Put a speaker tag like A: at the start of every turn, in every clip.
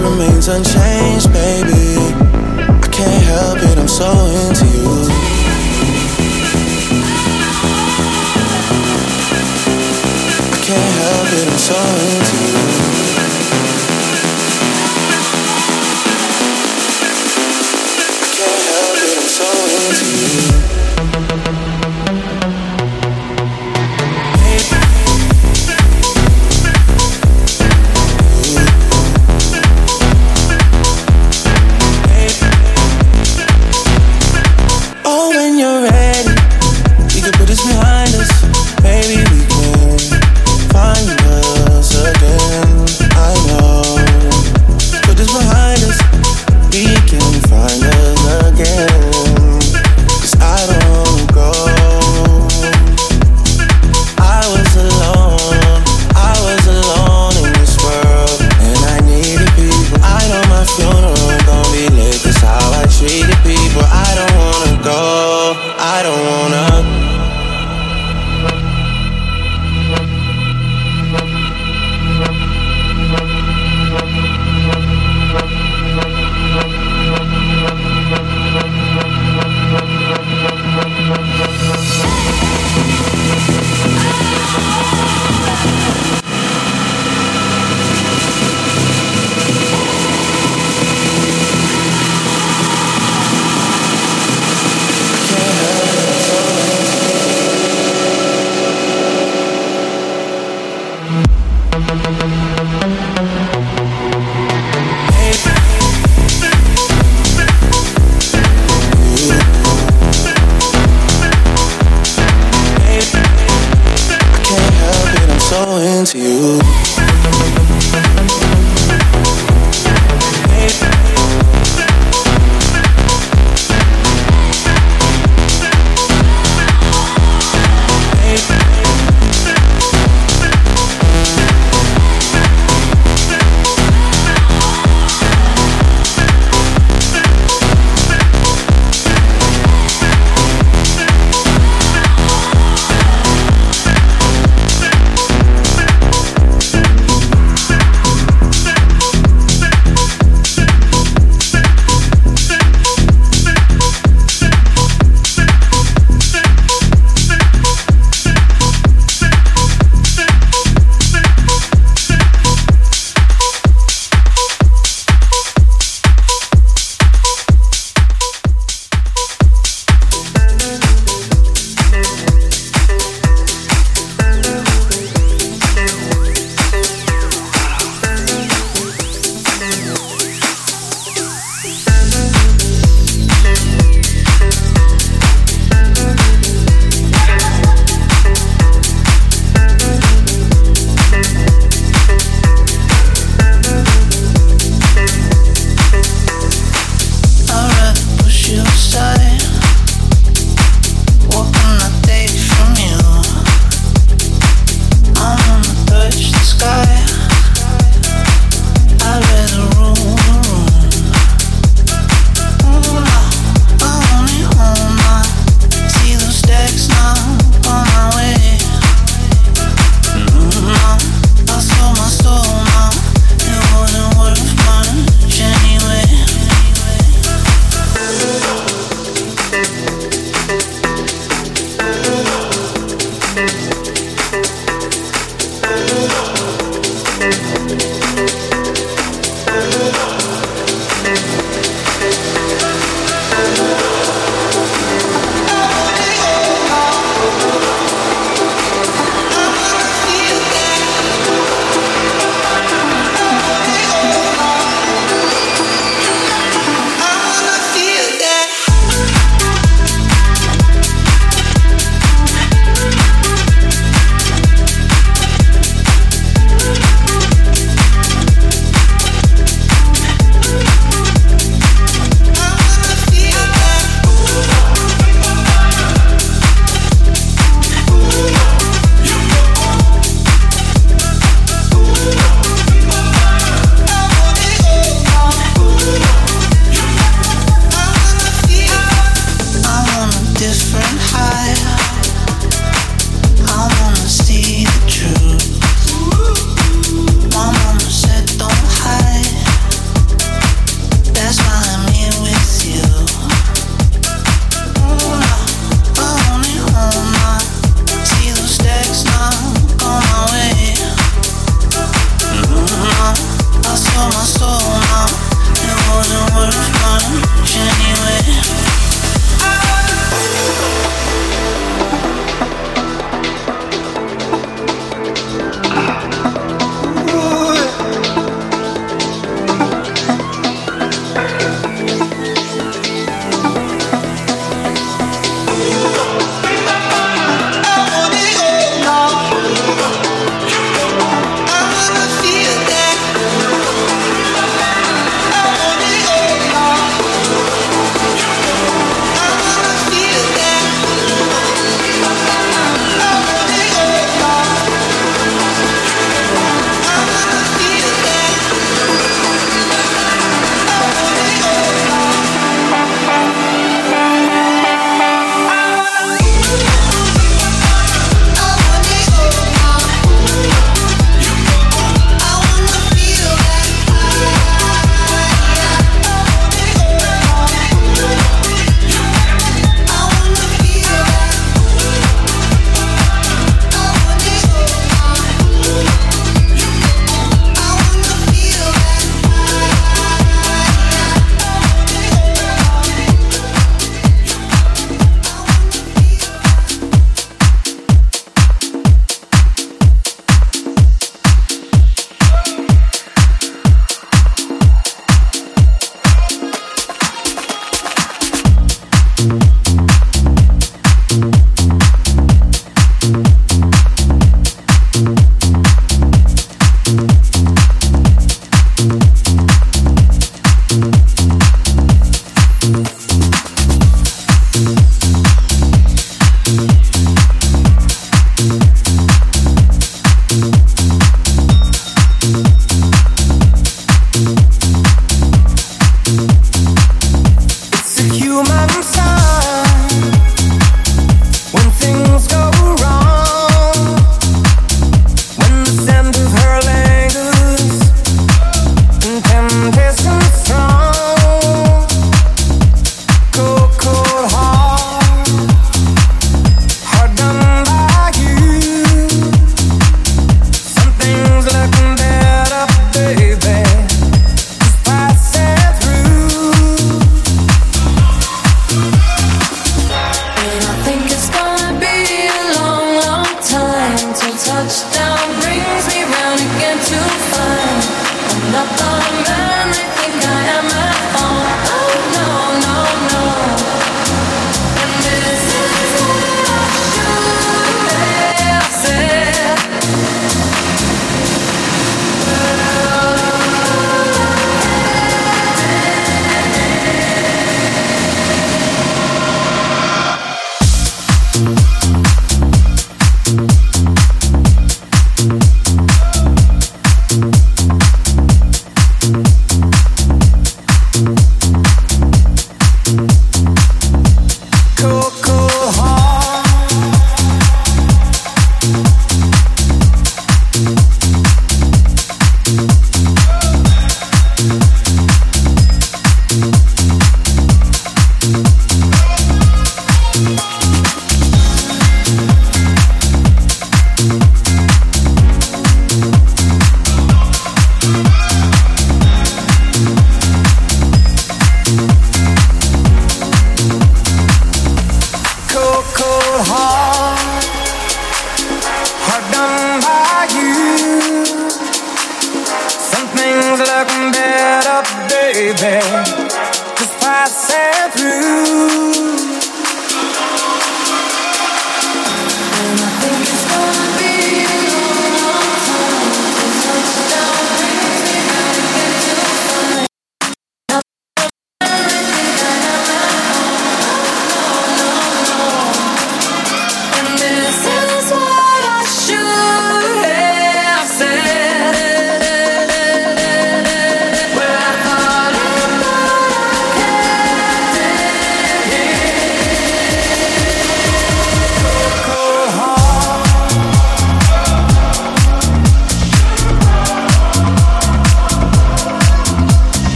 A: remains unchanged,
B: baby. I can't help it,
A: I'm so into you.
B: can't
A: help it, I'm so into you.
B: I
A: can't help it,
B: I'm so into you.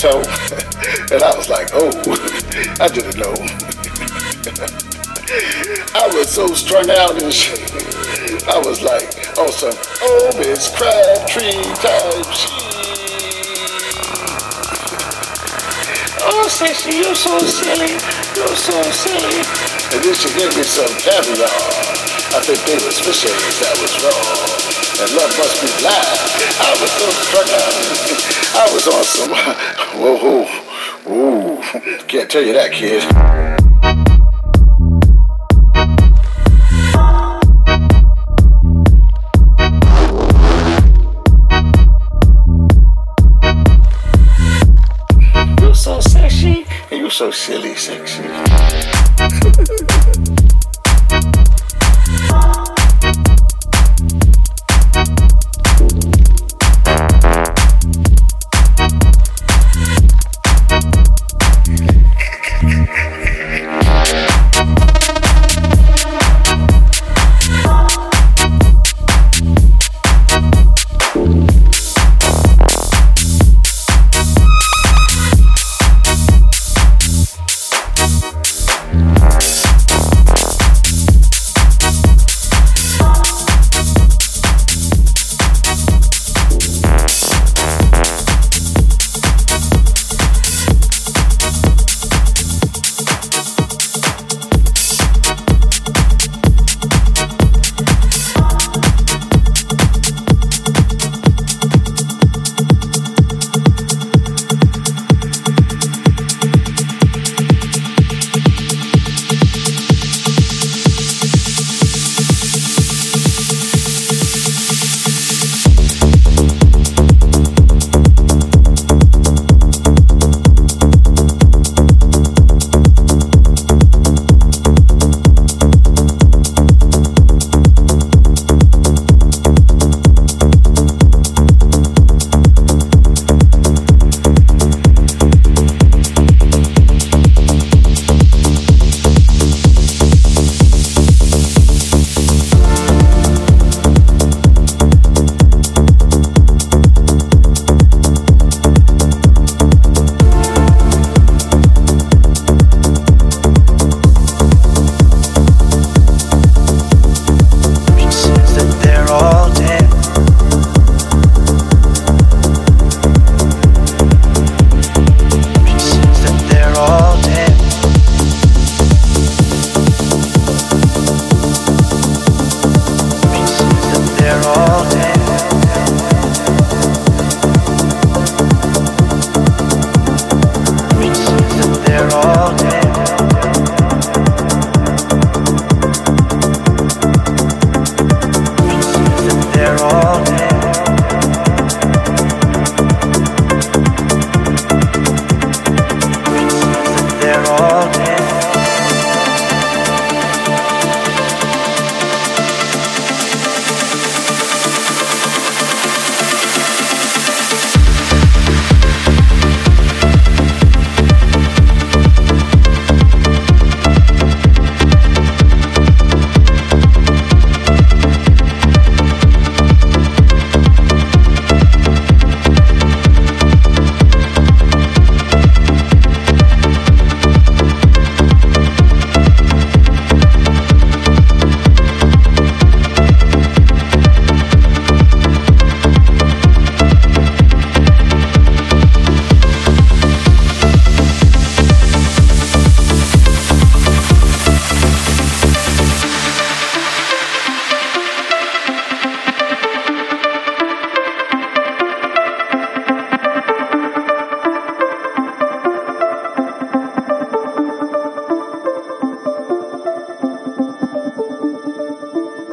B: Toe, and I was like, oh, I didn't know. I was so strung out and shit. I was like, on some oh Miss Crabtree type shit.
A: Oh, sexy, you're so silly. You're so silly.
B: And then she gave me some caviar. I think they was fish eggs that was raw. And love must be blind. I was so strung out. I was on some, whoa, whoa, ooh, can't tell you that, kid.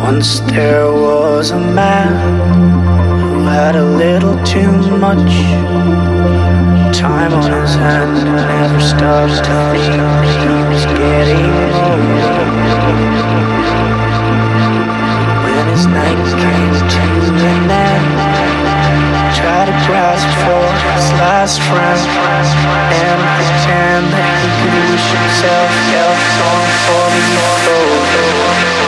C: Once there was a man who had a little too much time on his hand and never stopped to think he was getting old. When his night came to an end, tried to grasp for his last friend and pretend that he could wish himself on for the fold.